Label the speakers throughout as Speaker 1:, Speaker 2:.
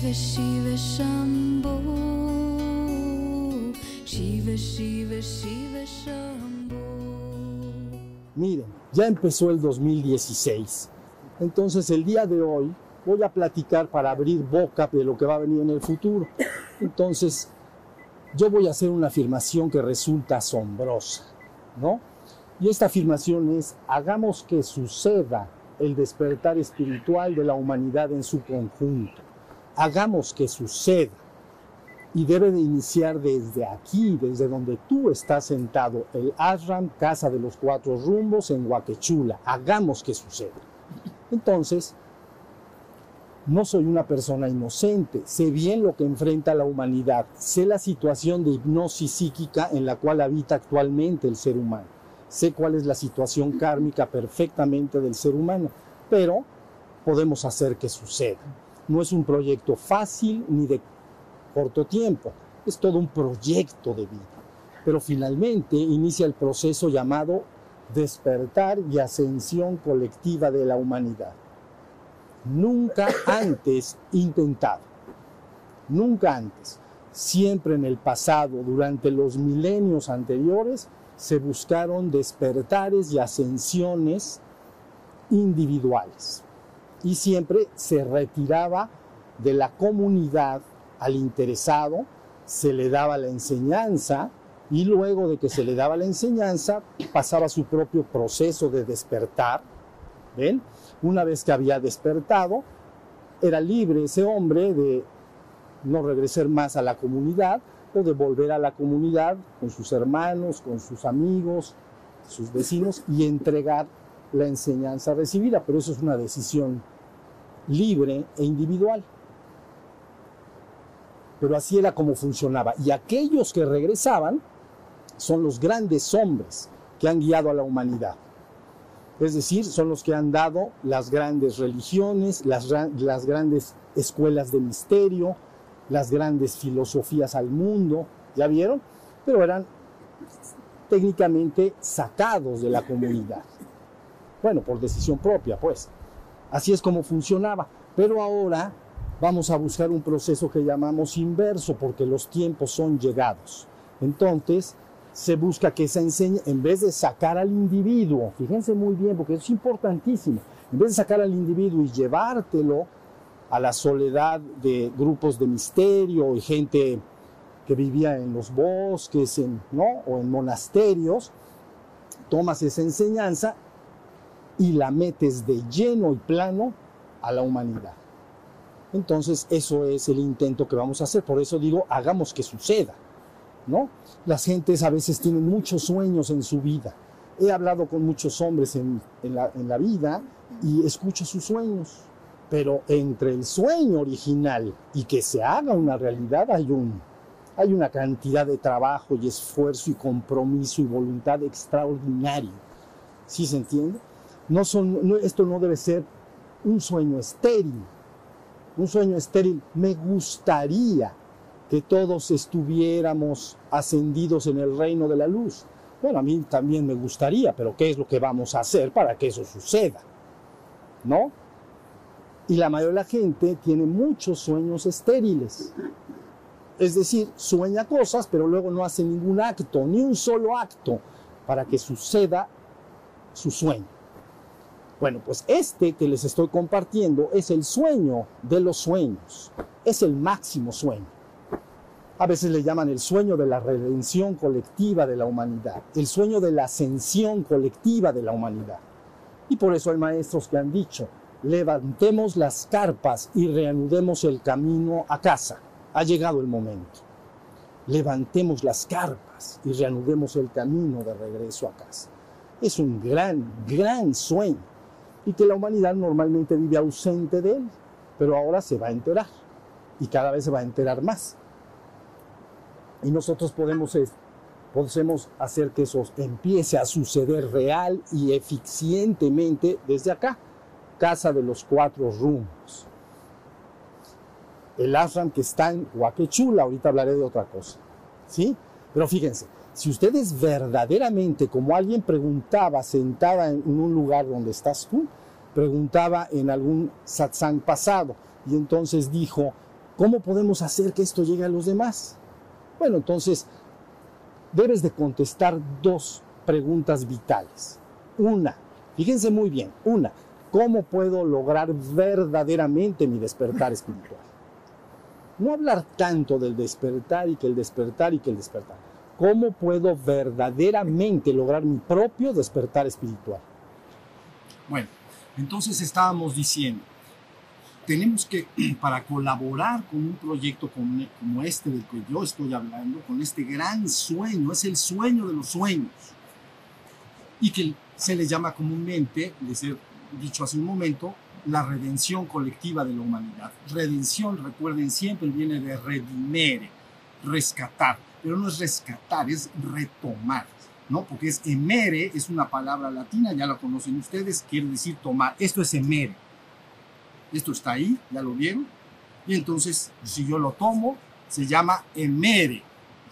Speaker 1: Shiva Shiva Shiva Shiva Shiva
Speaker 2: Miren, ya empezó el 2016. Entonces el día de hoy voy a platicar para abrir boca de lo que va a venir en el futuro. Entonces yo voy a hacer una afirmación que resulta asombrosa, ¿no? Y esta afirmación es, hagamos que suceda el despertar espiritual de la humanidad en su conjunto. Hagamos que suceda. Y debe de iniciar desde aquí, desde donde tú estás sentado, el ashram, Casa de los Cuatro Rumbos en Huaquechula. Hagamos que suceda. Entonces, no soy una persona inocente, sé bien lo que enfrenta la humanidad, sé la situación de hipnosis psíquica en la cual habita actualmente el ser humano, sé cuál es la situación kármica perfectamente del ser humano, pero podemos hacer que suceda. No es un proyecto fácil ni de corto tiempo, es todo un proyecto de vida, pero finalmente inicia el proceso llamado despertar y ascensión colectiva de la humanidad nunca antes intentado. Nunca antes. Siempre en el pasado, durante los milenios anteriores, se buscaron despertares y ascensiones individuales. Y siempre se retiraba de la comunidad al interesado, se le daba la enseñanza y luego de que se le daba la enseñanza pasaba su propio proceso de despertar. ¿Ven? Una vez que había despertado, era libre ese hombre de no regresar más a la comunidad o de volver a la comunidad con sus hermanos, con sus amigos, sus vecinos y entregar la enseñanza recibida. Pero eso es una decisión libre e individual. Pero así era como funcionaba. Y aquellos que regresaban son los grandes hombres que han guiado a la humanidad. Es decir, son los que han dado las grandes religiones, las, grandes escuelas de misterio, las grandes filosofías al mundo, ¿ya vieron? Pero eran técnicamente sacados de la comunidad. Bueno, por decisión propia, pues. Así es como funcionaba. Pero ahora vamos a buscar un proceso que llamamos inverso, porque los tiempos son llegados. Entonces, se busca que se enseñe, en vez de sacar al individuo, fíjense muy bien, porque es importantísimo, en vez de sacar al individuo y llevártelo a la soledad de grupos de misterio y gente que vivía en los bosques ¿no? o en monasterios, tomas esa enseñanza y la metes de lleno y plano a la humanidad. Entonces, eso es el intento que vamos a hacer. Por eso digo, hagamos que suceda. ¿no? Las gentes a veces tienen muchos sueños en su vida. He hablado con muchos hombres en, la, vida y escucho sus sueños, pero entre el sueño original y que se haga una realidad hay, un, hay una cantidad de trabajo y esfuerzo y compromiso y voluntad extraordinario. ¿Sí se entiende? Esto no debe ser un sueño estéril. Un sueño estéril me gustaría que todos estuviéramos ascendidos en el reino de la luz. Bueno, a mí también me gustaría, pero ¿qué es lo que vamos a hacer para que eso suceda? ¿No? Y la mayoría de la gente tiene muchos sueños estériles. Es decir, sueña cosas, pero luego no hace ningún acto, ni un solo acto, para que suceda su sueño. Bueno, pues este que les estoy compartiendo es el sueño de los sueños, es el máximo sueño. A veces le llaman el sueño de la redención colectiva de la humanidad, el sueño de la ascensión colectiva de la humanidad. Y por eso hay maestros que han dicho, levantemos las carpas y reanudemos el camino a casa. Ha llegado el momento. Levantemos las carpas y reanudemos el camino de regreso a casa. Es un gran, gran sueño y que la humanidad normalmente vive ausente de él, pero ahora se va a enterar y cada vez se va a enterar más. Y nosotros podemos, podemos hacer que eso empiece a suceder real y eficientemente desde acá, Casa de los Cuatro Rumbos. El ashram que está en Huaquechula, ahorita hablaré de otra cosa. ¿Sí? Pero fíjense, si ustedes verdaderamente, como alguien preguntaba sentada en un lugar donde estás tú, preguntaba en algún satsang pasado y entonces dijo, ¿Cómo podemos hacer que esto llegue a los demás? Bueno, entonces debes de contestar dos preguntas vitales. Una, fíjense muy bien, una, ¿cómo puedo lograr verdaderamente mi despertar espiritual? No hablar tanto del despertar y que el despertar y que el despertar. ¿Cómo puedo verdaderamente lograr mi propio despertar espiritual? Bueno, entonces estábamos diciendo, tenemos que, para colaborar con un proyecto como, este del que yo estoy hablando, con este gran sueño, es el sueño de los sueños, y que se le llama comúnmente, les he dicho hace un momento, la redención colectiva de la humanidad. Redención, recuerden siempre, viene de redimere, rescatar, pero no es rescatar, es retomar. ¿No? Porque es emere, es una palabra latina, ya la conocen ustedes, quiere decir tomar. Esto es emere. Esto está ahí, ya lo vieron. Y entonces, si yo lo tomo, se llama emere,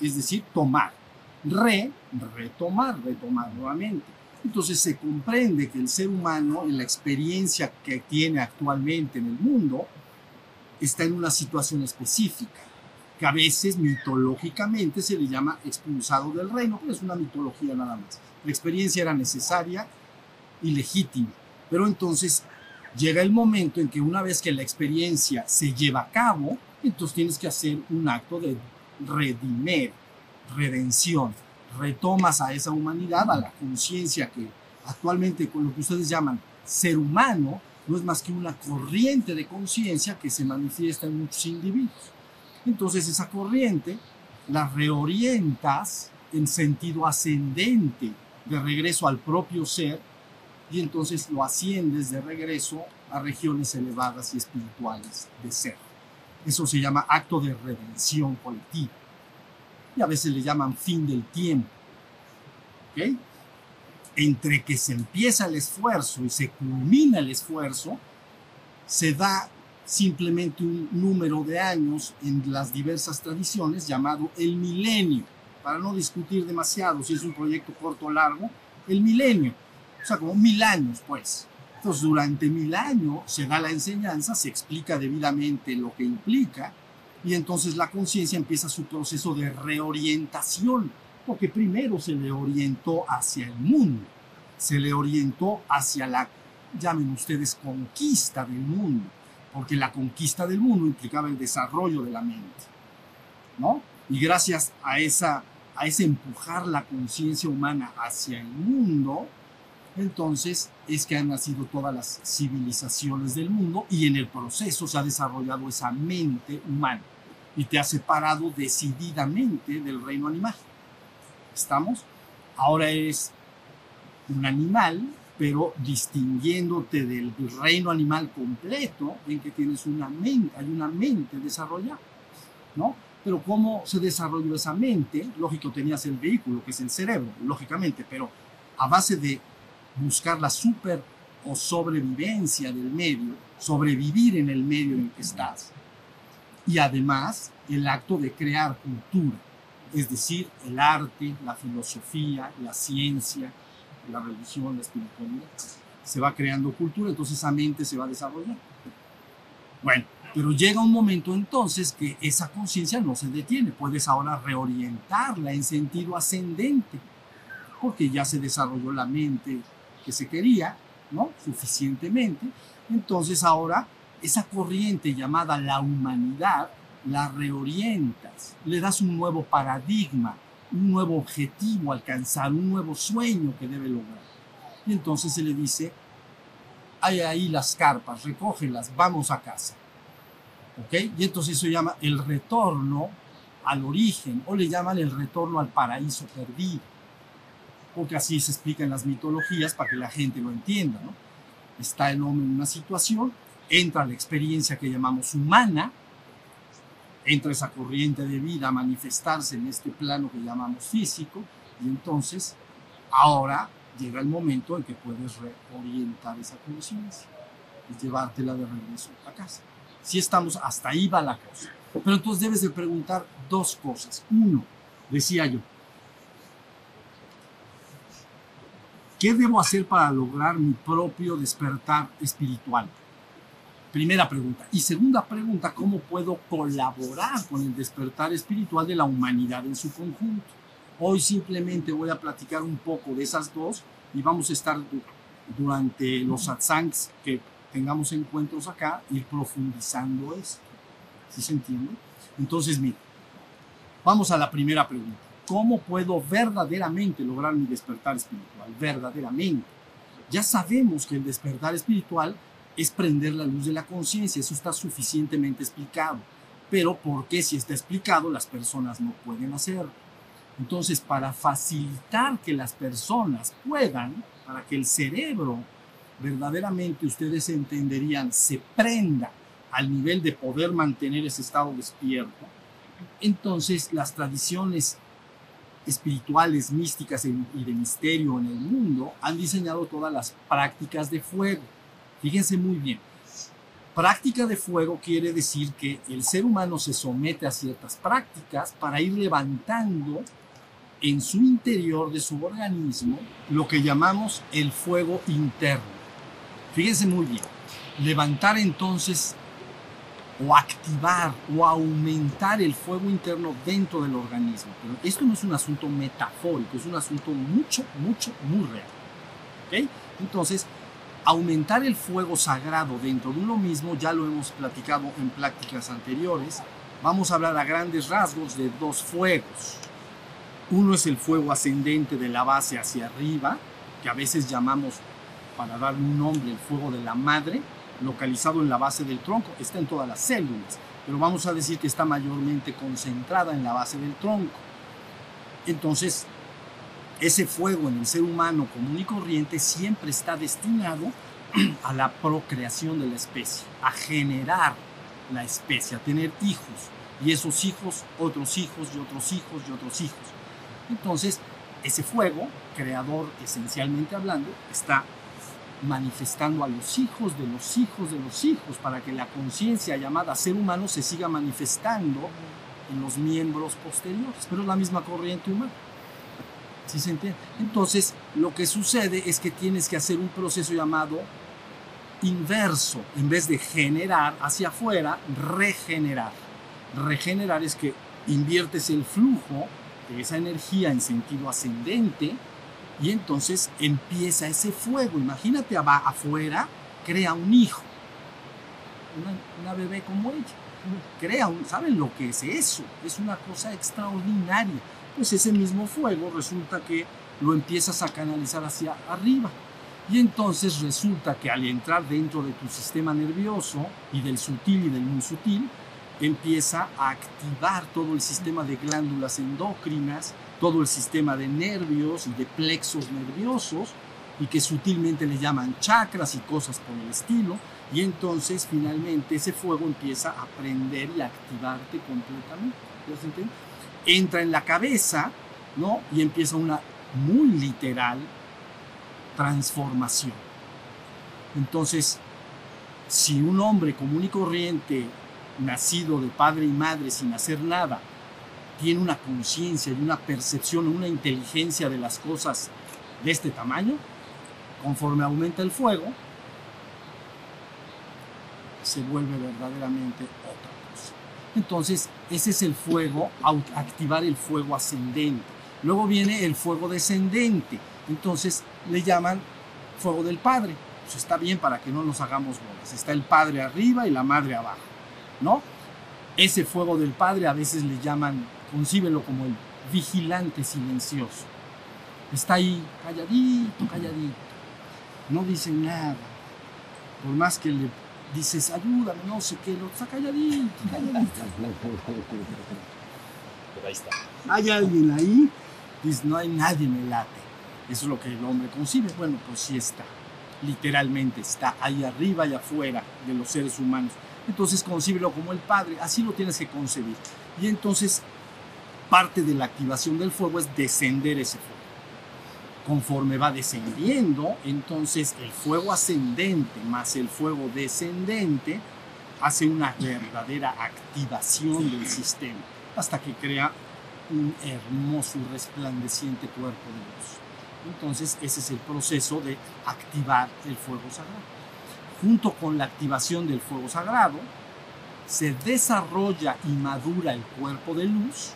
Speaker 2: es decir, tomar. Re, retomar, retomar nuevamente. Entonces se comprende que el ser humano, en la experiencia que tiene actualmente en el mundo, está en una situación específica que a veces mitológicamente se le llama expulsado del reino, pero es una mitología nada más. La experiencia era necesaria y legítima, pero entonces llega el momento en que una vez que la experiencia se lleva a cabo, entonces tienes que hacer un acto de redimer, redención. Retomas a esa humanidad, a la conciencia que actualmente con lo que ustedes llaman ser humano, no es más que una corriente de conciencia que se manifiesta en muchos individuos. Entonces esa corriente la reorientas en sentido ascendente de regreso al propio ser y entonces lo asciendes de regreso a regiones elevadas y espirituales de ser. Eso se llama acto de redención colectiva. Y a veces le llaman fin del tiempo. ¿Ok? Entre que se empieza el esfuerzo y se culmina el esfuerzo, se da simplemente un número de años en las diversas tradiciones llamado el milenio, para no discutir demasiado si es un proyecto corto o largo, el milenio, o sea, como mil años, pues. Entonces, durante mil años se da la enseñanza, se explica debidamente lo que implica, y entonces la conciencia empieza su proceso de reorientación, porque primero se le orientó hacia el mundo, se le orientó hacia la, llamen ustedes, conquista del mundo porque la conquista del mundo implicaba el desarrollo de la mente, ¿no? Y gracias a, esa, a ese empujar la conciencia humana hacia el mundo, entonces es que han nacido todas las civilizaciones del mundo y en el proceso se ha desarrollado esa mente humana y te ha separado decididamente del reino animal. ¿Estamos? Ahora eres un animal pero distinguiéndote del reino animal completo en que tienes una mente, hay una mente desarrollada, ¿no? Pero ¿cómo se desarrolló esa mente? Lógico, tenías el vehículo, que es el cerebro, lógicamente, pero a base de buscar la super o sobrevivencia del medio, sobrevivir en el medio en el que estás. Y además el acto de crear cultura, es decir, el arte, la filosofía, la ciencia, la religión, la espiritualidad. Se va creando cultura, entonces esa mente se va desarrollando. Bueno, pero llega un momento entonces que esa conciencia no se detiene, puedes ahora reorientarla en sentido ascendente, porque ya se desarrolló la mente que se quería, ¿no? Suficientemente. Entonces ahora esa corriente llamada la humanidad la reorientas, le das un nuevo paradigma, un nuevo objetivo alcanzar, un nuevo sueño que debe lograr. Y entonces se le dice, hay ahí las carpas, recógelas, vamos a casa. ¿Ok? Y entonces eso se llama el retorno al origen, o le llaman el retorno al paraíso perdido. Porque así se explica en las mitologías para que la gente lo entienda. ¿no? Está el hombre en una situación, entra la experiencia que llamamos humana, entra esa corriente de vida a manifestarse en este plano que llamamos físico y entonces ahora llega el momento en que puedes reorientar esa conciencia y llevártela de regreso a casa. Si estamos, hasta ahí va la cosa. Pero entonces debes de preguntar dos cosas. Uno, decía yo, ¿qué debo hacer para lograr mi propio despertar espiritual? Primera pregunta. Y segunda pregunta, ¿cómo puedo colaborar con el despertar espiritual de la humanidad en su conjunto? Hoy simplemente voy a platicar un poco de esas dos y vamos a estar durante los satsangs que tengamos encuentros acá, ir profundizando esto. ¿Sí se entiende? Entonces, mira, vamos a la primera pregunta. ¿Cómo puedo verdaderamente lograr mi despertar espiritual? Verdaderamente. Ya sabemos que el despertar espiritual es prender la luz de la conciencia, eso está suficientemente explicado. Pero ¿por qué si está explicado las personas no pueden hacerlo? Entonces, para facilitar que las personas puedan, para que el cerebro verdaderamente ustedes entenderían se prenda al nivel de poder mantener ese estado despierto, entonces las tradiciones espirituales, místicas y de misterio en el mundo han diseñado todas las prácticas de fuego. Fíjense muy bien. Práctica de fuego quiere decir que el ser humano se somete a ciertas prácticas para ir levantando en su interior de su organismo lo que llamamos el fuego interno. Fíjense muy bien. Levantar entonces o activar o aumentar el fuego interno dentro del organismo. Pero esto no es un asunto metafórico, es un asunto mucho, mucho, muy real. ¿Ok? Entonces, aumentar el fuego sagrado dentro de uno mismo, ya lo hemos platicado en prácticas anteriores. Vamos a hablar a grandes rasgos de dos fuegos. Uno es el fuego ascendente de la base hacia arriba, que a veces llamamos, para darle un nombre, el fuego de la madre, localizado en la base del tronco, está en todas las células, pero vamos a decir que está mayormente concentrada en la base del tronco. Entonces, ese fuego en el ser humano común y corriente siempre está destinado a la procreación de la especie, a generar la especie, a tener hijos, y esos hijos, otros hijos y otros hijos y otros hijos. Entonces, ese fuego, creador esencialmente hablando, está manifestando a los hijos de los hijos de los hijos para que la conciencia llamada ser humano se siga manifestando en los miembros posteriores, pero es la misma corriente humana. Entonces, lo que sucede es que tienes que hacer un proceso llamado inverso, en vez de generar hacia afuera, regenerar. Regenerar es que inviertes el flujo de esa energía en sentido ascendente y entonces empieza ese fuego. Imagínate afuera, crea un hijo, una, bebé como ella. Crea un, ¿saben lo que es eso? Es una cosa extraordinaria. Pues ese mismo fuego resulta que lo empiezas a canalizar hacia arriba. Y entonces resulta que al entrar dentro de tu sistema nervioso y del sutil y del muy sutil, empieza a activar todo el sistema de glándulas endócrinas, todo el sistema de nervios y de plexos nerviosos, y que sutilmente le llaman chakras y cosas por el estilo, y entonces finalmente ese fuego empieza a prender y a activarte completamente. Entra en la cabeza, ¿no? Y empieza una muy literal transformación. Entonces, si un hombre común y corriente, nacido de padre y madre sin hacer nada, tiene una conciencia y una percepción, una inteligencia de las cosas de este tamaño, conforme aumenta el fuego, se vuelve verdaderamente. Entonces, ese es el fuego, activar el fuego ascendente. Luego viene el fuego descendente. Entonces, le llaman fuego del Padre. Pues está bien para que no nos hagamos bolas. Está el Padre arriba y la Madre abajo, ¿no? Ese fuego del Padre a veces le llaman concíbelo como el vigilante silencioso. Está ahí calladito, calladito. No dice nada. Por más que le dices, ayúdame, no sé qué, lo está calladito, calladito. Pero ahí está. Hay alguien ahí, dice, no hay nadie el late. Eso es lo que el hombre concibe. Bueno, pues sí está. Literalmente está ahí arriba y afuera de los seres humanos. Entonces concíbelo como el Padre. Así lo tienes que concebir. Y entonces parte de la activación del fuego es descender ese fuego. Conforme va descendiendo, entonces el fuego ascendente más el fuego descendente hace una verdadera activación del sistema hasta que crea un hermoso y resplandeciente cuerpo de luz. Entonces ese es el proceso de activar el fuego sagrado. junto con la activación del fuego sagrado, se desarrolla y madura el cuerpo de luz.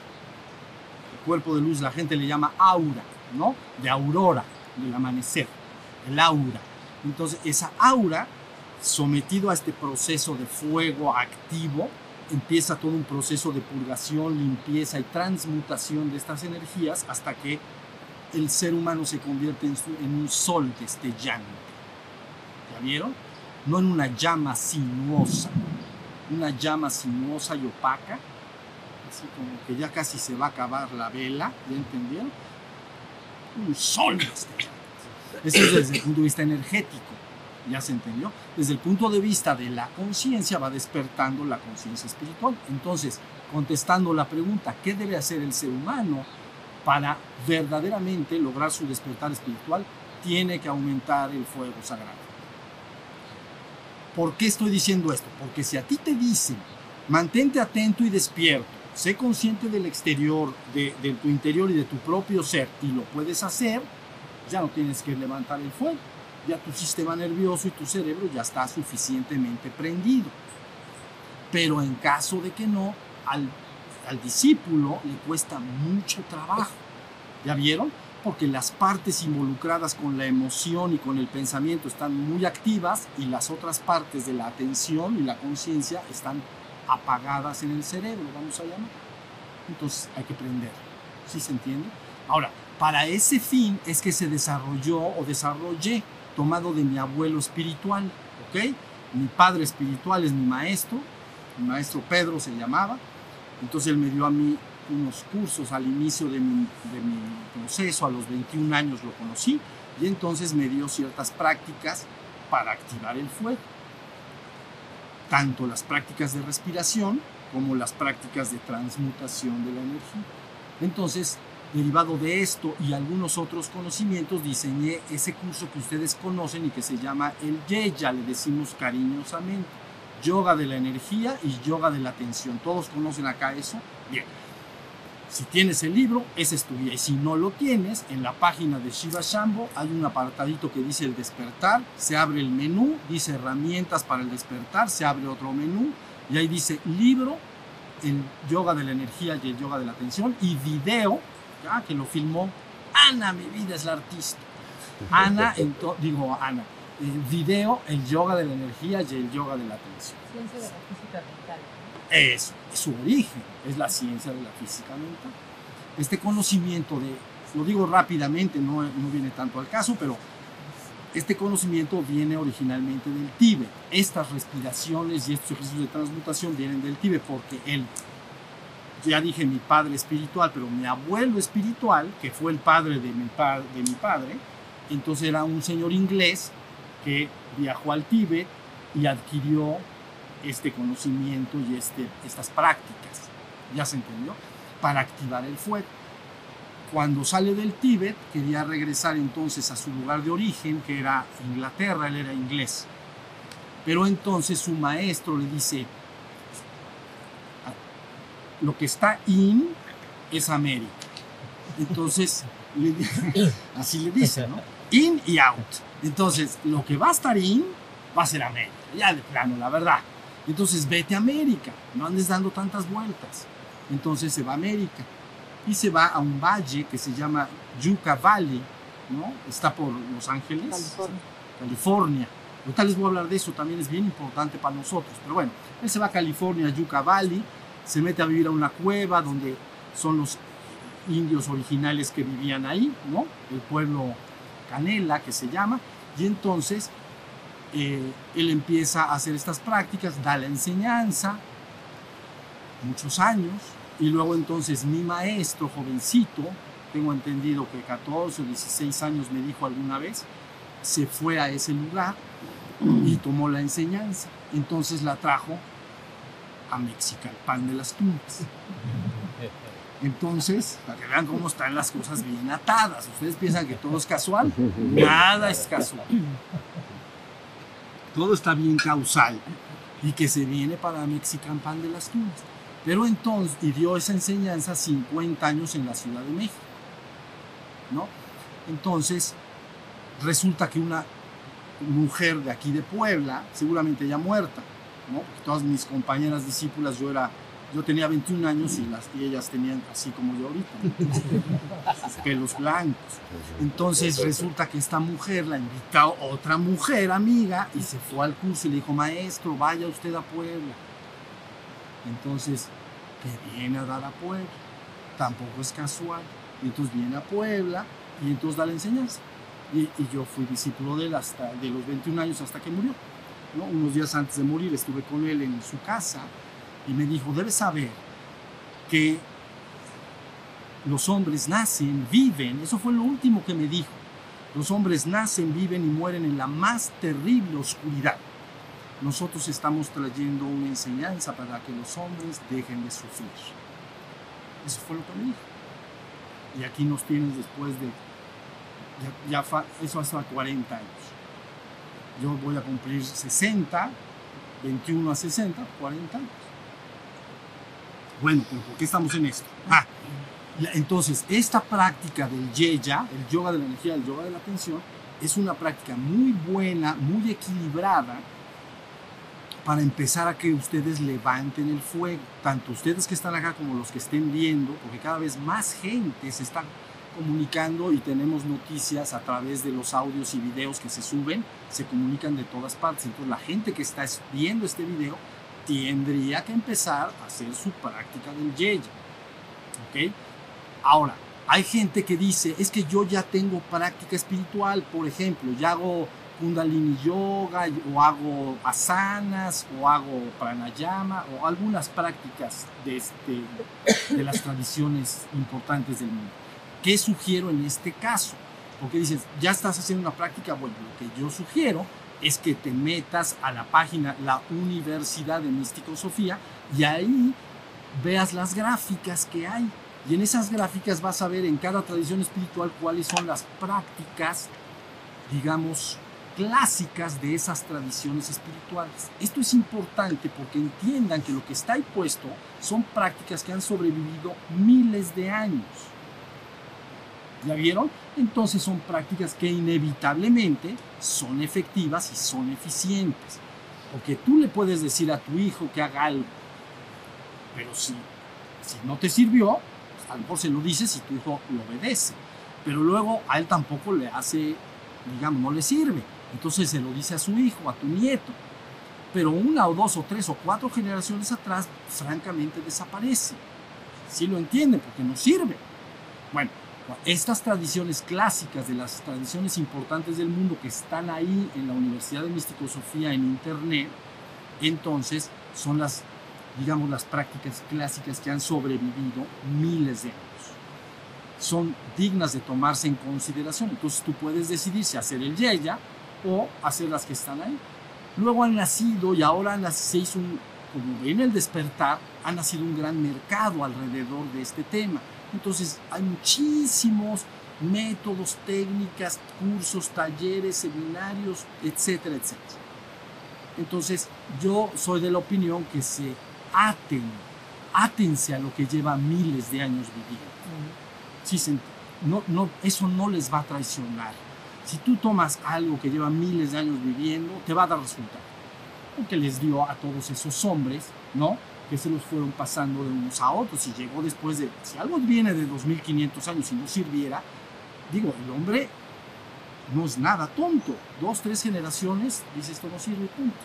Speaker 2: El cuerpo de luz la gente le llama aura, ¿no? De aurora, del amanecer, el aura. Entonces, esa aura, sometido a este proceso de fuego activo, empieza todo un proceso de purgación, limpieza y transmutación de estas energías hasta que el ser humano se convierte en, en un sol destellante. ¿Ya vieron? No en una llama sinuosa, una llama sinuosa y opaca, así como que ya casi se va a acabar la vela, ¿ya entendieron? Un sol destellante. Eso es desde el punto de vista energético, ¿ya se entendió? Desde el punto de vista de la conciencia va despertando la conciencia espiritual. Entonces, contestando la pregunta, ¿qué debe hacer el ser humano para verdaderamente lograr su despertar espiritual? Tiene que aumentar el fuego sagrado. ¿Por qué estoy diciendo esto? Porque si a ti te dicen, mantente atento y despierto, sé consciente del exterior, de, tu interior y de tu propio ser, y lo puedes hacer, ya no tienes que levantar el fuego. Ya tu sistema nervioso y tu cerebro ya está suficientemente prendido. Pero en caso de que no, al, al discípulo le cuesta mucho trabajo. ¿Ya vieron? Porque las partes involucradas con la emoción y con el pensamiento están muy activas y las otras partes de la atención y la conciencia están apagadas en el cerebro, vamos a llamar. Entonces hay que prender. ¿Sí se entiende? Ahora, para ese fin es que se desarrolló o desarrollé, tomado de mi abuelo espiritual, ¿ok? Mi padre espiritual es mi maestro, mi maestro Pedro se llamaba, entonces él me dio a mí unos cursos al inicio de mi, de mi proceso, a los 21 años lo conocí, y entonces me dio ciertas prácticas para activar el fuego. Tanto las prácticas de respiración como las prácticas de transmutación de la energía. Entonces, derivado de esto y algunos otros conocimientos, diseñé ese curso que ustedes conocen y que se llama el Yeya, le decimos cariñosamente. Yoga de la energía y yoga de la atención. ¿Todos conocen acá eso? Bien. Si tienes el libro, ese es tu. Y si no lo tienes, en la página de Shiva Shambho hay un apartadito que dice el despertar, se abre el menú, dice herramientas para el despertar, se abre otro menú y ahí dice libro, el yoga de la energía y el yoga de la atención y video, ya que lo filmó Ana, mi vida es la artista. Ana, digo Ana, eh, video, el yoga de la energía y el yoga de la atención.
Speaker 3: Ciencia de la física mental.
Speaker 2: Es su origen, es la ciencia de la física mental. Este conocimiento de, lo digo rápidamente, no, no viene tanto al caso, pero este conocimiento viene originalmente del Tíbet. Estas respiraciones y estos ejercicios de transmutación vienen del Tíbet porque él, ya dije mi padre espiritual, pero mi abuelo espiritual, que fue el padre de mi, de mi padre, entonces era un señor inglés que viajó al Tíbet y adquirió este conocimiento y este, estas prácticas, ya se entendió, para activar el fuego. Cuando sale del Tíbet, quería regresar entonces a su lugar de origen, que era Inglaterra, él era inglés. Pero entonces su maestro le dice, "Ah, lo que está in es América. Entonces, le así le dice, ¿no? In y out. Entonces, lo que va a estar in va a ser América, ya de plano, la verdad. Entonces, vete a América, no andes dando tantas vueltas. Entonces se va a América y se va a un valle que se llama Yucca Valley, ¿no? Está por Los Ángeles,
Speaker 3: California.
Speaker 2: California. Ahorita les voy a hablar de eso, también es bien importante para nosotros. Pero bueno, él se va a California, Yucca Valley, se mete a vivir a una cueva donde son los indios originales que vivían ahí, ¿no? El pueblo Canela, que se llama. Y entonces él empieza a hacer estas prácticas, da la enseñanza, muchos años, y luego entonces mi maestro, jovencito, tengo entendido que 14 o 16 años me dijo alguna vez, se fue a ese lugar y tomó la enseñanza. Entonces la trajo a Mexicalpan de las Tumbas. Entonces, para que vean cómo están las cosas bien atadas. Ustedes piensan que todo es casual. Nada es casual. Todo está bien causal. Y que se viene para Mexicalpan de las Tumbas. Pero entonces, y dio esa enseñanza 50 años en la Ciudad de México. ¿No? Entonces, resulta que una, mujer de aquí de Puebla, seguramente ya muerta, ¿no? Todas mis compañeras discípulas, yo era, yo tenía 21 años y, las, y ellas tenían así como yo ahorita, sus pelos blancos. Entonces resulta que esta mujer la invitó otra mujer amiga y se fue al curso y le dijo, maestro, vaya usted a Puebla. Entonces, que viene a dar a Puebla. Tampoco es casual. Y entonces viene a Puebla y entonces da la enseñanza. Y, y yo fui discípulo de él hasta de los 21 años hasta que murió. ¿no? Unos días antes de morir estuve con él en su casa y me dijo, debes saber que los hombres nacen, viven, eso fue lo último que me dijo. Los hombres nacen, viven y mueren en la más terrible oscuridad. Nosotros estamos trayendo una enseñanza para que los hombres dejen de sufrir. Eso fue lo que me dijo. Y aquí nos tienes después de, eso hasta 40 años. Yo voy a cumplir 60, 21 a 60, 40 años. Bueno, pero ¿por qué estamos en esto? Ah, entonces, esta práctica del yeya, el yoga de la energía, el yoga de la atención, es una práctica muy buena, muy equilibrada para empezar a que ustedes levanten el fuego, tanto ustedes que están acá como los que estén viendo, porque cada vez más gente se está comunicando y tenemos noticias a través de los audios y videos que se suben, se comunican de todas partes. Entonces la gente que está viendo este video tendría que empezar a hacer su práctica del yeya. ¿Ok? Ahora, hay gente que dice, es que yo ya tengo práctica espiritual, por ejemplo, ya hago kundalini yoga, o hago asanas, o hago pranayama, o algunas prácticas de, este, de las tradiciones importantes del mundo. ¿Qué sugiero en este caso? Porque dices, ya estás haciendo una práctica, bueno, lo que yo sugiero es que te metas a la página La Universidad de Místico Sofía y ahí veas las gráficas que hay. Y en esas gráficas vas a ver en cada tradición espiritual cuáles son las prácticas, digamos, clásicas de esas tradiciones espirituales. Esto es importante porque entiendan que lo que está ahí puesto son prácticas que han sobrevivido miles de años. ¿Ya vieron? Entonces son prácticas que inevitablemente son efectivas y son eficientes. Porque tú le puedes decir a tu hijo que haga algo, pero si, si no te sirvió, pues, a lo mejor se lo dices y tu hijo lo obedece. Pero luego a él tampoco le hace, digamos, no le sirve. Entonces se lo dice a su hijo, a tu nieto. Pero una o dos o tres o cuatro generaciones atrás, francamente desaparece. Sí lo entienden porque no sirve. Bueno, estas tradiciones clásicas de las tradiciones importantes del mundo que están ahí en la Universidad de Místico Sofía en Internet, entonces son las, digamos, las prácticas clásicas que han sobrevivido miles de años. Son dignas de tomarse en consideración. Entonces tú puedes decidir si hacer el yeya o hacer las que están ahí. Luego han nacido y ahora se hizo un, como ven el despertar, ha nacido un gran mercado alrededor de este tema. Entonces hay muchísimos métodos, técnicas, cursos, talleres, seminarios, etcétera, etcétera. Entonces yo soy de la opinión que se aten, átense a lo que lleva miles de años viviendo. Sí, no, no, eso no les va a traicionar. Si tú tomas algo que lleva miles de años viviendo, te va a dar resultado. Lo que les dio a todos esos hombres, ¿no? Que se los fueron pasando de unos a otros y llegó después de, si algo viene de 2500 años y no sirviera, digo, el hombre no es nada tonto. Dos, tres generaciones, dice esto no sirve, punto.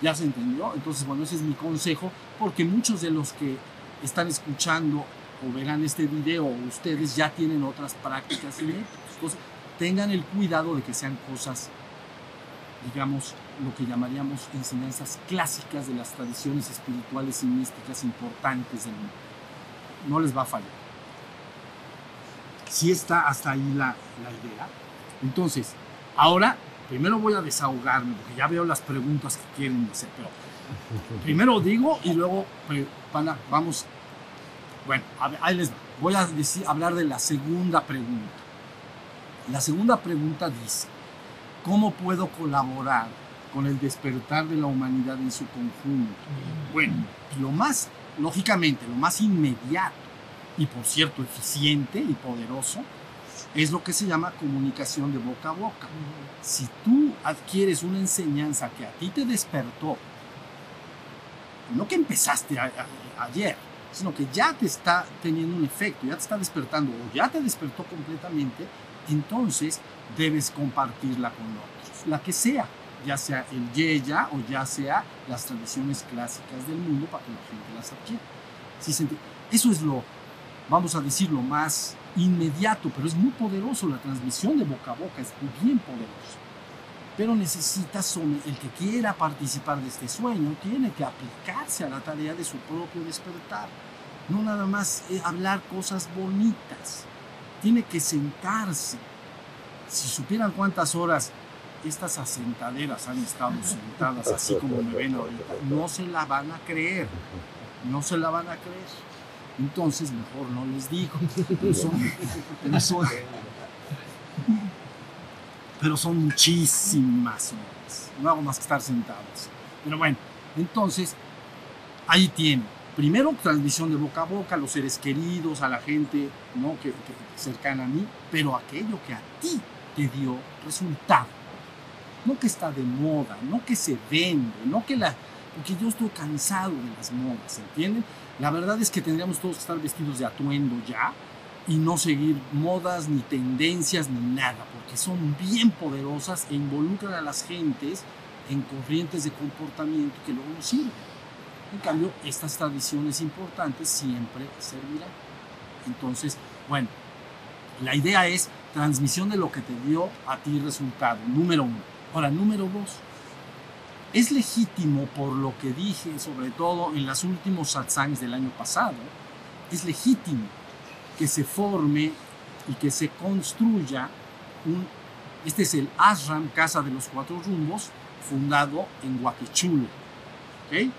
Speaker 2: ¿Ya se entendió? Entonces, bueno, ese es mi consejo, porque muchos de los que están escuchando o verán este video, ustedes ya tienen otras prácticas y métodos. Entonces, tengan el cuidado de que sean cosas, digamos, lo que llamaríamos enseñanzas clásicas de las tradiciones espirituales y místicas importantes del mundo. No les va a fallar. Si está hasta ahí la, la idea. Entonces, ahora, primero voy a desahogarme, porque ya veo las preguntas que quieren hacer, pero primero digo y luego pues, van a- vamos. Bueno, a ver, ahí les va. Voy a decir- hablar de la segunda pregunta. La segunda pregunta dice, ¿cómo puedo colaborar con el despertar de la humanidad en su conjunto? Bueno, lo más, lógicamente, lo más inmediato y por cierto eficiente y poderoso Es lo que se llama comunicación de boca a boca. Si tú adquieres una enseñanza que a ti te despertó, no que empezaste ayer, sino que ya te está teniendo un efecto, ya te está despertando o ya te despertó completamente, entonces debes compartirla con otros, la que sea, ya sea el Yeya o ya sea las tradiciones clásicas del mundo para que la gente las adquiera. ¿Sí? Eso es lo, vamos a decir, lo más inmediato, pero es muy poderoso. La transmisión de boca a boca es bien poderoso. Pero necesitas, some- el que quiera participar de este sueño, tiene que aplicarse a la tarea de su propio despertar. No nada más eh, hablar cosas bonitas. Tiene que sentarse. Si supieran cuántas horas estas asentaderas han estado sentadas así como me ven ahorita, no se la van a creer. No se la van a creer. Entonces, mejor no les digo. Pero son, muchísimas horas. No hago más que estar sentados. Pero bueno, entonces, ahí tiene. Primero, transmisión de boca a boca a los seres queridos, a la gente ¿no? que- cercana a mí, pero aquello que a ti te dio resultado. No que está de moda, no que se vende, no que la... Porque yo estoy cansado de las modas, ¿entienden? La verdad es que tendríamos todos que estar vestidos de atuendo ya y no seguir modas ni tendencias ni nada, porque son bien poderosas e involucran a las gentes en corrientes de comportamiento que luego no sirven. En cambio, estas tradiciones importantes siempre servirán. Entonces, bueno, la idea es transmisión de lo que te dio a ti resultado, número uno. Ahora, número dos, es legítimo por lo que dije, sobre todo en los últimos satsangs del año pasado, es legítimo que se forme y que se construya un, este es el ashram, Casa de los Cuatro Rumbos, fundado en Huaquechula, ¿ok?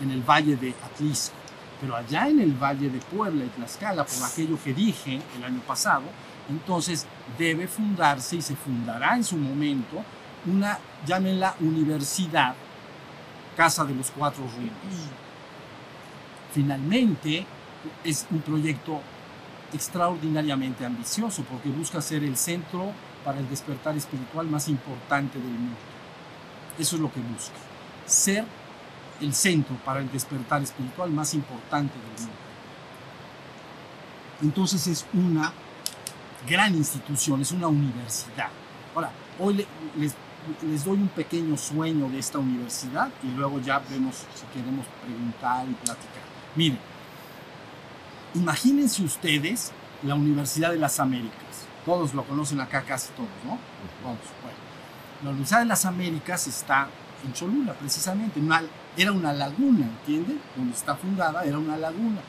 Speaker 2: en el valle de Atlisco. Pero allá en el valle de Puebla y Tlaxcala, por aquello que dije el año pasado, entonces debe fundarse y se fundará en su momento una, llámenla universidad, Casa de los Cuatro Rumbos. Finalmente, es un proyecto extraordinariamente ambicioso porque busca ser el centro para el despertar espiritual más importante del mundo. Eso es lo que busca. Ser el centro para el despertar espiritual más importante del mundo. Entonces es una gran institución, es una universidad. Ahora, hoy le- les, les doy un pequeño sueño de esta universidad y luego ya vemos si queremos preguntar y platicar. Miren, imagínense ustedes la Universidad de las Américas. Todos lo conocen acá, casi todos, ¿no? Todos. Bueno, la Universidad de las Américas está en Cholula, precisamente. Una- era una laguna, ¿entienden? Donde está fundada, era una laguna,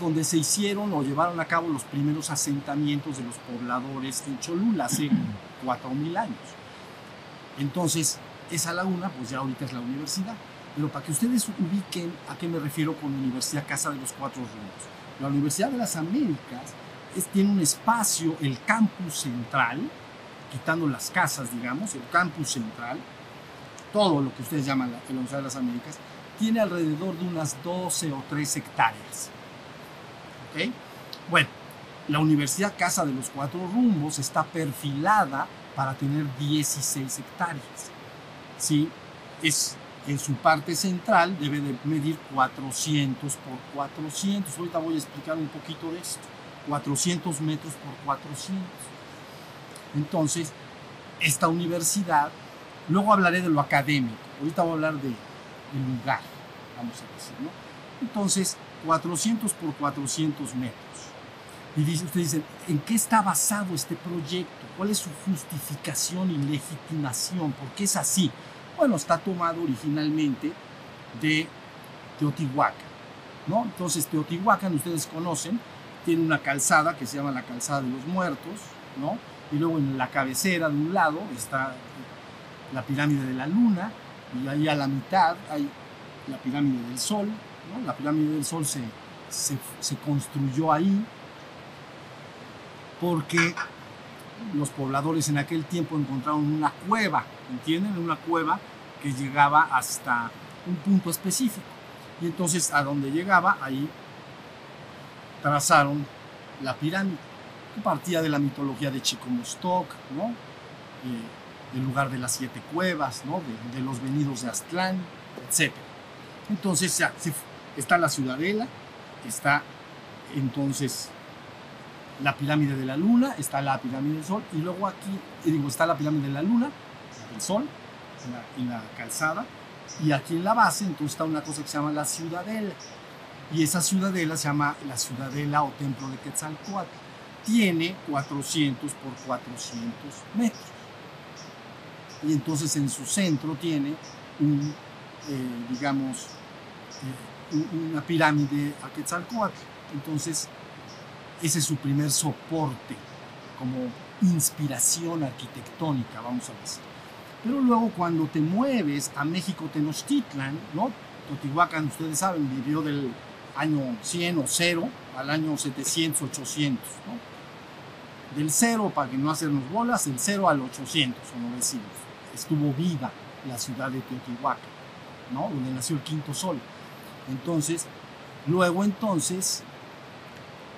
Speaker 2: donde se hicieron o llevaron a cabo los primeros asentamientos de los pobladores en Cholula hace 4.000 años. Entonces, esa laguna, pues ya ahorita es la universidad. Pero para que ustedes ubiquen a qué me refiero con Universidad Casa de los Cuatro Rumbos. La Universidad de las Américas tiene un espacio, el campus central, quitando las casas, digamos, el campus central, todo lo que ustedes llaman la, la Universidad de las Américas, tiene alrededor de unas 12 o 13 hectáreas. ¿Ok? Bueno, la Universidad Casa de los Cuatro Rumbos está perfilada para tener 16 hectáreas. ¿Sí? Es, en su parte central debe de medir 400 por 400. Ahorita voy a explicar un poquito de esto. 400 metros por 400. Entonces, esta universidad, luego hablaré de lo académico, ahorita voy a hablar de, del lugar, vamos a decir, ¿no? Entonces, 400 por 400 metros. Y dice, ustedes dicen, ¿en qué está basado este proyecto? ¿Cuál es su justificación y legitimación? ¿Por qué es así? Bueno, está tomado originalmente de Teotihuacán, ¿no? Entonces, Teotihuacán, ustedes conocen, tiene una calzada que se llama la calzada de los muertos, ¿no? Y luego en la cabecera de un lado está la pirámide de la luna, y ahí a la mitad hay la pirámide del sol, ¿no? La pirámide del sol se, se, se construyó ahí porque los pobladores en aquel tiempo encontraron una cueva, ¿entienden? Una cueva que llegaba hasta un punto específico. Y entonces a donde llegaba, ahí trazaron la pirámide. que partía de la mitología de Chicomostoc, ¿no? Eh, el lugar de las siete cuevas, ¿no? de, los venidos de Aztlán, etc. Entonces está la ciudadela, está entonces la pirámide de la luna, está la pirámide del sol, y luego aquí, digo, está la pirámide de la luna, del sol, en la, calzada, y aquí en la base entonces está una cosa que se llama la ciudadela. Y esa ciudadela se llama la ciudadela o templo de Quetzalcoatl. Tiene 400 por 400 metros. Y entonces en su centro tiene un, eh, digamos, eh, un- una pirámide a Quetzalcoatl. Entonces, ese es su primer soporte como inspiración arquitectónica, vamos a decir. Pero luego cuando te mueves a México Tenochtitlan, ¿no? Teotihuacán, ustedes saben, vivió del año 100 o 0 al año 700, 800, ¿no? Del 0, para que no hacernos bolas, del 0 al 800 o 900. Estuvo viva la ciudad de Teotihuacán, ¿no? Donde nació el quinto sol. Entonces, luego entonces,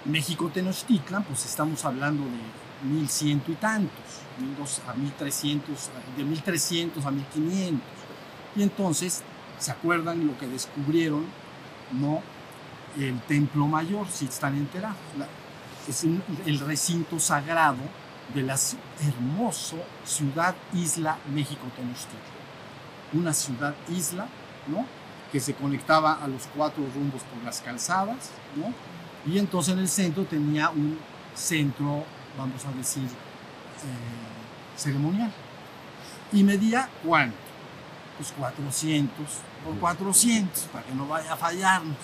Speaker 2: México Tenochtitlan, pues estamos hablando de 1100 y tantos, 1200 a 1300, de 1300 a 1500. Y entonces, ¿se acuerdan lo que descubrieron? ¿No? El templo mayor, si están enterados. Es el recinto sagrado de la hermoso ciudad isla México Tenochtitlan. Una ciudad isla, ¿no? Que se conectaba a los cuatro rumbos por las calzadas, ¿no? Y entonces en el centro tenía un centro, vamos a decir, eh, ceremonial. Y medía cuánto? Pues 400 por 400, para que no vaya a fallarnos.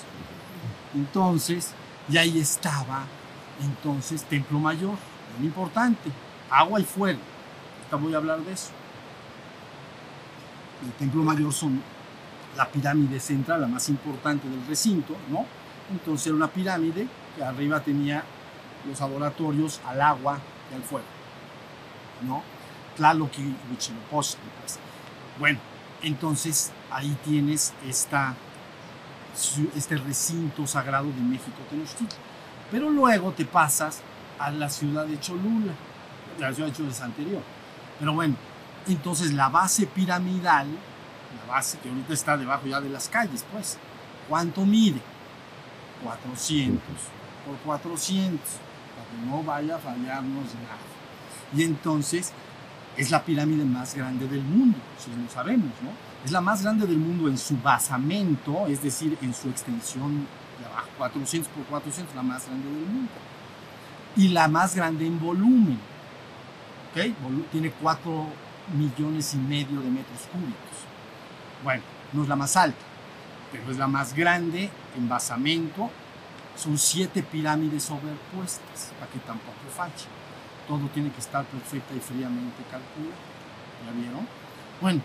Speaker 2: Entonces, y ahí estaba, entonces, Templo Mayor, muy importante, agua y fuego. Ahorita voy a hablar de eso. El Templo Mayor son la pirámide central, la más importante del recinto, ¿no? Entonces era una pirámide que arriba tenía los adoratorios al agua y al fuego, ¿no? Tlaloc y Huitzilopochtli, pues. Bueno, entonces ahí tienes esta, este recinto sagrado de México Tenochtitlan. Pero luego te pasas a la ciudad de Cholula, la ciudad de Cholula es anterior. Pero bueno, entonces la base piramidal, la base que ahorita está debajo ya de las calles, pues, ¿cuánto mide? 400 por 400, para que no vaya a fallarnos nada. Y entonces es la pirámide más grande del mundo, si lo sabemos, ¿no? Es la más grande del mundo en su basamento, es decir, en su extensión de abajo, 400 por 400, la más grande del mundo. Y la más grande en volumen, ¿ok? Tiene 4 millones y medio de metros cúbicos. Bueno, no es la más alta, pero es la más grande en basamento. Son siete pirámides sobrepuestas, para que tampoco falle. Todo tiene que estar perfecta y fríamente calculado. ¿Ya vieron? Bueno,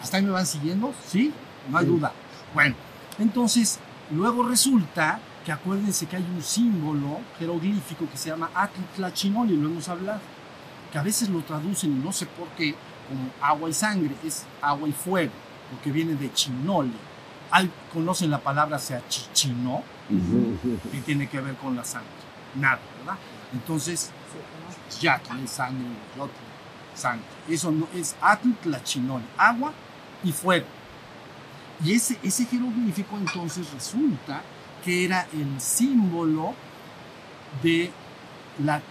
Speaker 2: ¿hasta ahí me van siguiendo? ¿Sí? No hay
Speaker 3: Sí.
Speaker 2: duda. Bueno, entonces, luego resulta que acuérdense que hay un símbolo jeroglífico que se llama Atl-Tlachinoli, lo hemos hablado, que a veces lo traducen, y no sé por qué, como agua y sangre, es agua y fuego, porque viene de chinole. Al- ¿Conocen la palabra sea chichinó? que tiene que ver con la sangre. Nada, ¿verdad? Entonces, yatl es sangre, yotl, sangre. Eso no es atl tlachinol, agua y fuego. Y ese, ese jeroglífico entonces resulta que era el símbolo de la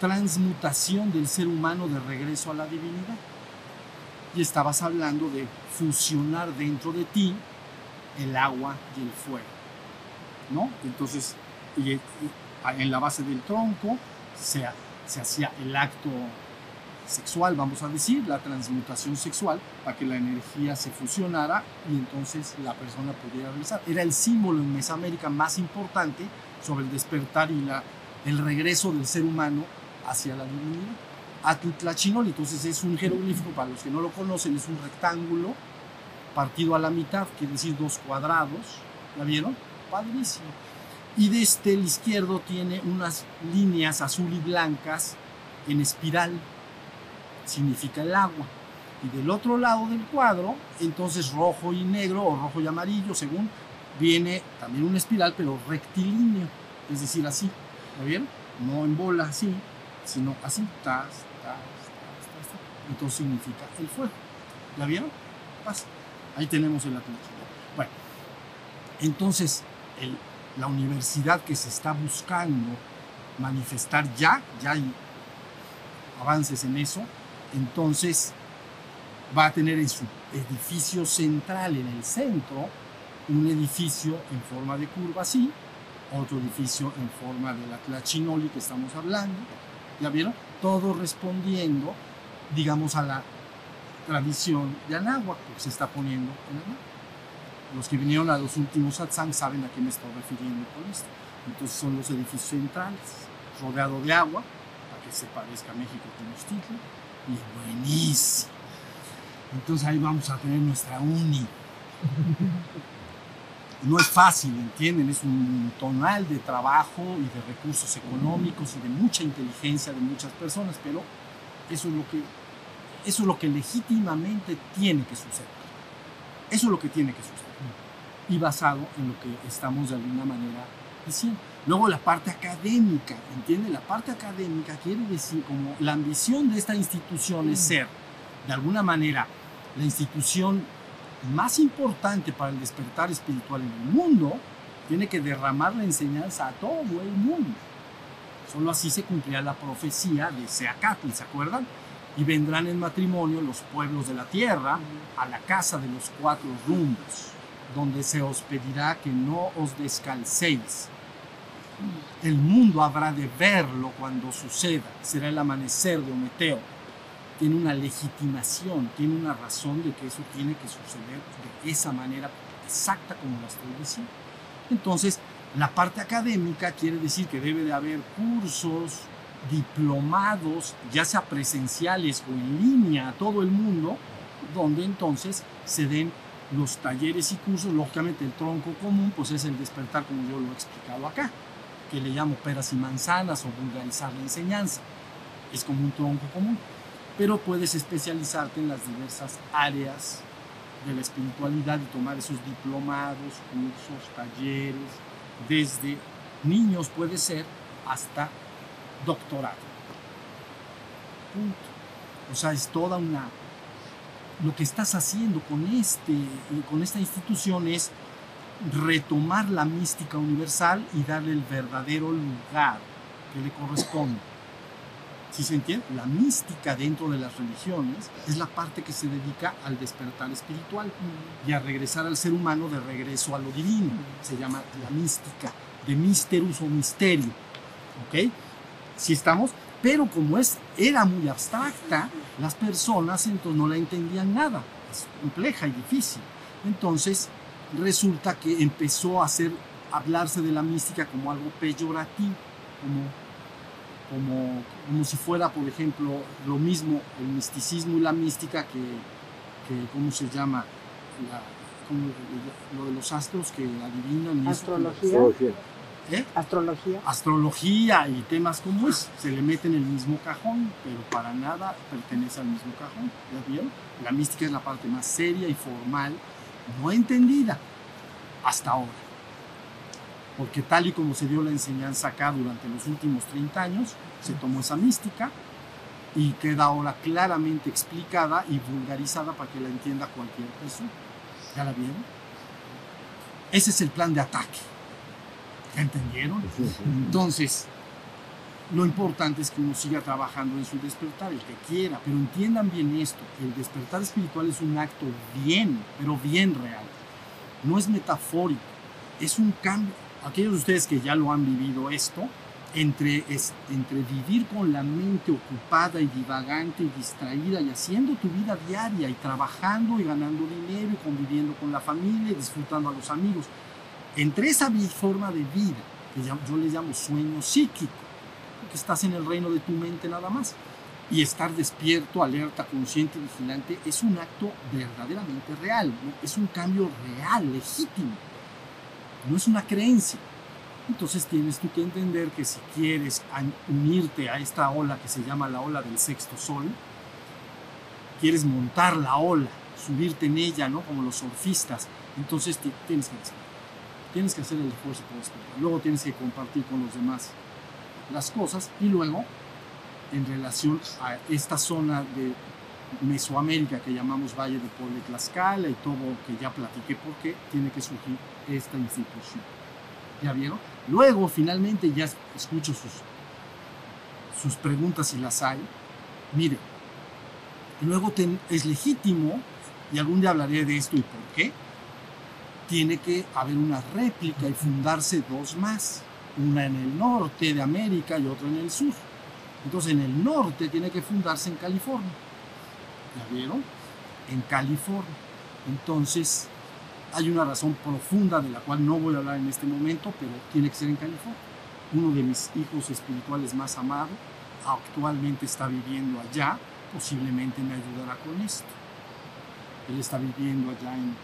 Speaker 2: transmutación del ser humano de regreso a la divinidad. Y estabas hablando de fusionar dentro de ti el agua y el fuego. ¿no? Entonces, en la base del tronco se, ha- se hacía el acto sexual, vamos a decir, la transmutación sexual, para que la energía se fusionara y entonces la persona pudiera realizar. Era el símbolo en Mesoamérica más importante sobre el despertar y la, el regreso del ser humano hacia la divinidad. Atitlachinol, entonces es un jeroglífico, para los que no lo conocen, es un rectángulo partido a la mitad, quiere decir dos cuadrados, ¿la vieron? Padrísimo. Y desde el izquierdo tiene unas líneas azul y blancas en espiral, significa el agua. Y del otro lado del cuadro, entonces rojo y negro o rojo y amarillo, según viene también una espiral, pero rectilíneo, es decir, así. ¿Lo vieron? No en bola, así, sino así. Entonces significa el fuego. ¿La vieron? Pasa. Ahí tenemos el Atlántico. Bueno, entonces la universidad que se está buscando manifestar ya, ya hay avances en eso, entonces va a tener en su edificio central, en el centro, un edificio en forma de curva así, otro edificio en forma de la Tlachinoli que estamos hablando, ¿ya vieron? Todo respondiendo, digamos, a la tradición de Anáhuac, porque se está poniendo en Anáhuac. Los que vinieron a los últimos satsang saben a qué me estoy refiriendo con esto. Entonces son los edificios centrales, rodeado de agua, para que se parezca a México Tenochtitlan, y buenísimo. Entonces ahí vamos a tener nuestra uni. No es fácil, ¿entienden? Es un tonal de trabajo y de recursos económicos y de mucha inteligencia de muchas personas, pero eso es lo que, eso es lo que legítimamente tiene que suceder. Eso es lo que tiene que suceder. Y basado en lo que estamos de alguna manera diciendo. Luego la parte académica, ¿entienden? La parte académica quiere decir como la ambición de esta institución es ser, de alguna manera, la institución más importante para el despertar espiritual en el mundo, tiene que derramar la enseñanza a todo el mundo. Solo así se cumplirá la profecía de Seacatl, ¿se acuerdan? Y vendrán en matrimonio los pueblos de la tierra a la casa de los cuatro rumbos, donde se os pedirá que no os descalcéis. El mundo habrá de verlo cuando suceda, será el amanecer de Ometeo. Tiene una legitimación, tiene una razón de que eso tiene que suceder de esa manera exacta como la estoy diciendo. Entonces, la parte académica quiere decir que debe de haber cursos, diplomados, ya sea presenciales o en línea a todo el mundo, donde entonces se den los talleres y cursos, lógicamente el tronco común, pues es el despertar como yo lo he explicado acá, que le llamo peras y manzanas o vulgarizar la enseñanza. Es como un tronco común, pero puedes especializarte en las diversas áreas de la espiritualidad y tomar esos diplomados, cursos, talleres, desde niños puede ser hasta doctorado. Punto. O sea, es toda una... Lo que estás haciendo con, este, con esta institución es retomar la mística universal y darle el verdadero lugar que le corresponde. ¿Sí se entiende? La mística dentro de las religiones es la parte que se dedica al despertar espiritual y a regresar al ser humano de regreso a lo divino. Se llama la mística, de misterus o misterio. ¿Ok? Si estamos, pero como es, era muy abstracta, las personas entonces no la entendían nada. Es compleja y difícil. Entonces resulta que empezó a hacer, hablarse de la mística como algo peyorativo, como como, como si fuera, por ejemplo, lo mismo el misticismo y la mística que, que ¿cómo se llama? La- como lo de los astros que adivinan. y eso.
Speaker 3: Astrología.
Speaker 2: ¿Eh?
Speaker 3: Astrología.
Speaker 2: Astrología y temas como es, se le mete en el mismo cajón, pero para nada pertenece al mismo cajón. ¿Ya vieron? La mística es la parte más seria y formal, no entendida hasta ahora. Porque tal y como se dio la enseñanza acá durante los últimos 30 años, se tomó esa mística y queda ahora claramente explicada y vulgarizada para que la entienda cualquier persona. ¿Ya la vieron? Ese es el plan de ataque. ¿Ya entendieron? Entonces, lo importante es que uno siga trabajando en su despertar, el que quiera, pero entiendan bien esto, el despertar espiritual es un acto bien, pero bien real. No es metafórico, es un cambio. Aquellos de ustedes que ya lo han vivido esto, entre, es- entre vivir con la mente ocupada y divagante y distraída y haciendo tu vida diaria y trabajando y ganando dinero y conviviendo con la familia y disfrutando a los amigos, entre esa forma de vida, que yo le llamo sueño psíquico, porque estás en el reino de tu mente nada más, y estar despierto, alerta, consciente, vigilante, es un acto verdaderamente real, ¿no? es un cambio real, legítimo, no es una creencia. Entonces tienes tú que entender que si quieres unirte a esta ola que se llama la ola del sexto sol, quieres montar la ola, subirte en ella, ¿no? Como los surfistas, entonces ti- tienes que. Tienes que hacer el esfuerzo por despertar. Luego tienes que compartir con los demás las cosas y luego en relación a esta zona de Mesoamérica que llamamos Valle de Puebla y Tlaxcala y todo que ya platiqué por qué tiene que surgir esta institución. ¿Ya vieron? Luego, finalmente, ya escucho sus, sus preguntas si las hay. Mire, luego es legítimo, y algún día hablaré de esto y por qué, tiene que haber una réplica y fundarse dos más, una en el norte de América y otra en el sur. Entonces en el norte tiene que fundarse en California. ¿Ya vieron? En California. Entonces hay una razón profunda de la cual no voy a hablar en este momento, pero tiene que ser en California. Uno de mis hijos espirituales más amados actualmente está viviendo allá, posiblemente me ayudará con esto. Él está viviendo allá en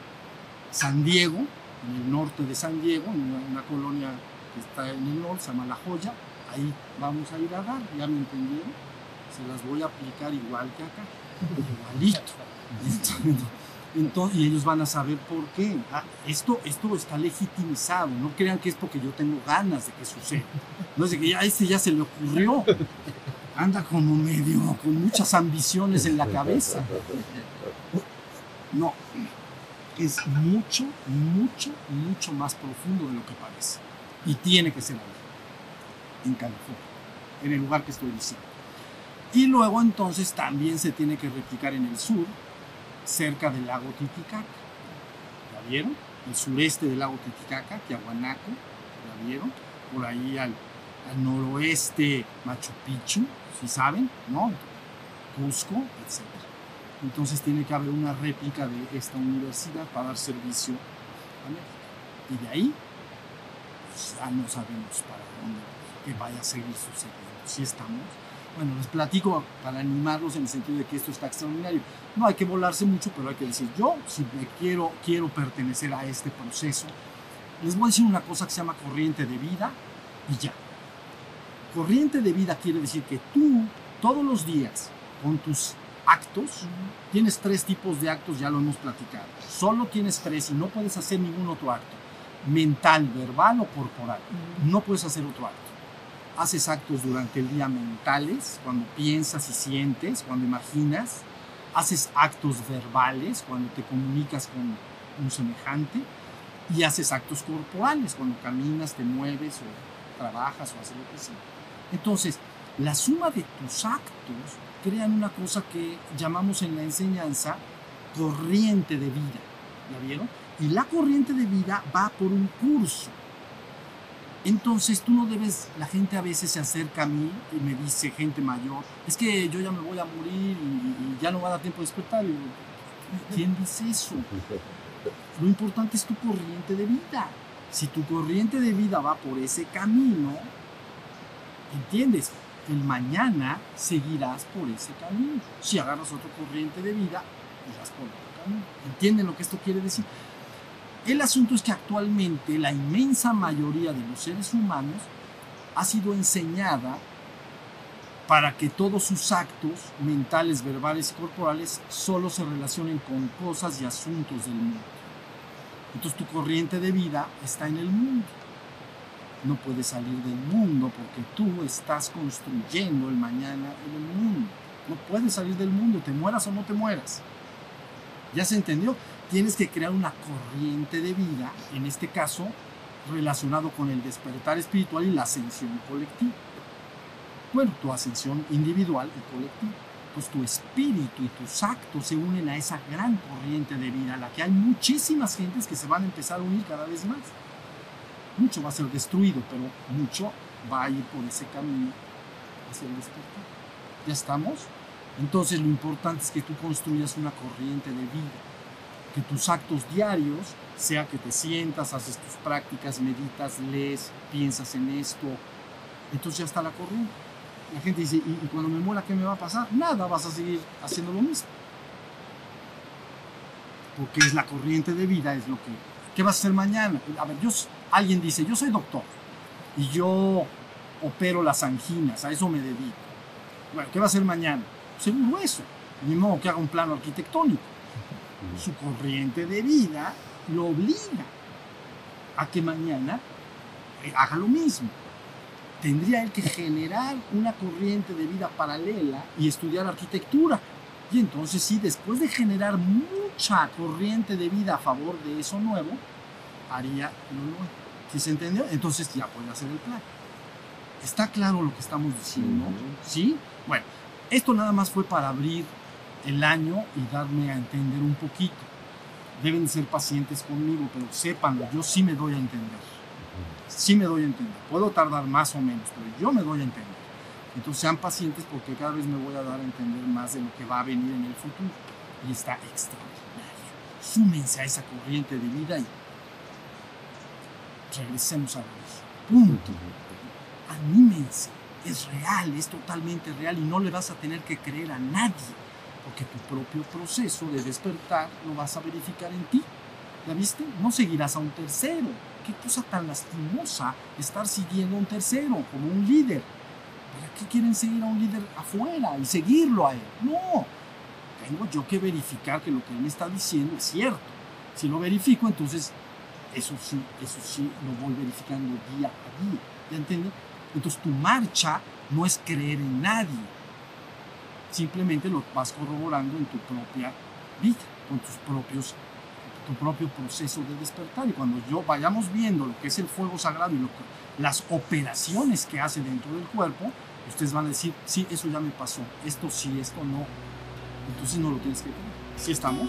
Speaker 2: San Diego, en el norte de San Diego, en una, colonia que está en el norte, se llama La Joya. Ahí vamos a ir a dar, ¿ya me entendieron? Se las voy a aplicar igual que acá, igualito. Entonces, y ellos van a saber por qué. Ah, esto, esto está legitimizado, no crean que es porque yo tengo ganas de que suceda. No es de que ya a este ya se le ocurrió. Anda como medio, con muchas ambiciones en la cabeza. No, es mucho, mucho, mucho más profundo de lo que parece. Y tiene que ser ahí, en California, en el lugar que estoy diciendo. Y luego entonces también se tiene que replicar en el sur, cerca del lago Titicaca. ¿Ya vieron? El sureste del lago Titicaca, Tiahuanaco, ¿ya vieron? Por ahí al, noroeste Machu Picchu, si saben, ¿no? Cusco, etc. Entonces tiene que haber una réplica de esta universidad para dar servicio a México. Y de ahí pues, ya no sabemos para dónde que vaya a seguir sucediendo. Si estamos. Bueno, les platico para animarlos en el sentido de que esto está extraordinario. No hay que volarse mucho, pero hay que decir, yo si me quiero, quiero pertenecer a este proceso, les voy a decir una cosa que se llama corriente de vida y ya. Corriente de vida quiere decir que tú todos los días con tus actos, tienes tres tipos de actos, ya lo hemos platicado. Solo tienes tres y no puedes hacer ningún otro acto. Mental, verbal o corporal. No puedes hacer otro acto. Haces actos durante el día mentales, cuando piensas y sientes, cuando imaginas. Haces actos verbales, cuando te comunicas con un semejante. Y haces actos corporales, cuando caminas, te mueves o trabajas o haces lo que sea. Entonces, la suma de tus actos crean una cosa que llamamos en la enseñanza corriente de vida. ¿Ya vieron? Y la corriente de vida va por un curso. Entonces tú no debes, la gente a veces se acerca a mí y me dice, gente mayor, es que yo ya me voy a morir y, y ya no va a dar tiempo de despertar. ¿Quién dice eso? Lo importante es tu corriente de vida. Si tu corriente de vida va por ese camino, ¿entiendes? El mañana seguirás por ese camino. Si agarras otra corriente de vida, irás por otro camino. ¿Entienden lo que esto quiere decir? El asunto es que actualmente la inmensa mayoría de los seres humanos ha sido enseñada para que todos sus actos mentales, verbales y corporales solo se relacionen con cosas y asuntos del mundo. Entonces tu corriente de vida está en el mundo no puedes salir del mundo porque tú estás construyendo el mañana en el mundo. No puedes salir del mundo, te mueras o no te mueras. ¿Ya se entendió? Tienes que crear una corriente de vida, en este caso relacionado con el despertar espiritual y la ascensión colectiva. Bueno, tu ascensión individual y colectiva. Pues tu espíritu y tus actos se unen a esa gran corriente de vida, a la que hay muchísimas gentes que se van a empezar a unir cada vez más mucho va a ser destruido, pero mucho va a ir por ese camino hacia el despertar. ¿Ya estamos? Entonces lo importante es que tú construyas una corriente de vida, que tus actos diarios, sea que te sientas, haces tus prácticas, meditas, lees, piensas en esto, entonces ya está la corriente. La gente dice, ¿y, y cuando me muera qué me va a pasar? Nada, vas a seguir haciendo lo mismo. Porque es la corriente de vida, es lo que... ¿Qué vas a hacer mañana? A ver, yo, alguien dice, yo soy doctor y yo opero las anginas, a eso me dedico. Bueno, ¿qué va a hacer mañana? Seguro eso. Ni modo que haga un plano arquitectónico. Su corriente de vida lo obliga a que mañana haga lo mismo. tendría él que generar una corriente de vida paralela y estudiar arquitectura. Y entonces sí, después de generar mucha corriente de vida a favor de eso nuevo, haría lo nuevo. ¿Sí se entendió? Entonces ya puede hacer el plan. ¿Está claro lo que estamos diciendo? ¿Sí? Bueno, esto nada más fue para abrir el año y darme a entender un poquito. Deben ser pacientes conmigo, pero sépanlo, yo sí me doy a entender. Sí me doy a entender. Puedo tardar más o menos, pero yo me doy a entender. Entonces sean pacientes porque cada vez me voy a dar a entender más de lo que va a venir en el futuro. Y está extraordinario. Súmense a esa corriente de vida y regresemos a vida. Punto. Anímense. Es real, es totalmente real y no le vas a tener que creer a nadie. Porque tu propio proceso de despertar lo vas a verificar en ti. ¿Ya viste? No seguirás a un tercero. Qué cosa tan lastimosa estar siguiendo a un tercero como un líder. ¿Para qué quieren seguir a un líder afuera y seguirlo a él? No. Tengo yo que verificar que lo que él me está diciendo es cierto. Si lo verifico, entonces eso sí, eso sí lo voy verificando día a día. ¿Ya entiendes? Entonces tu marcha no es creer en nadie. Simplemente lo vas corroborando en tu propia vida, con tus propios tu propio proceso de despertar. Y cuando yo vayamos viendo lo que es el fuego sagrado y lo que, las operaciones que hace dentro del cuerpo, ustedes van a decir, sí, eso ya me pasó, esto sí, esto no. Entonces no lo tienes que creer. ¿Sí estamos?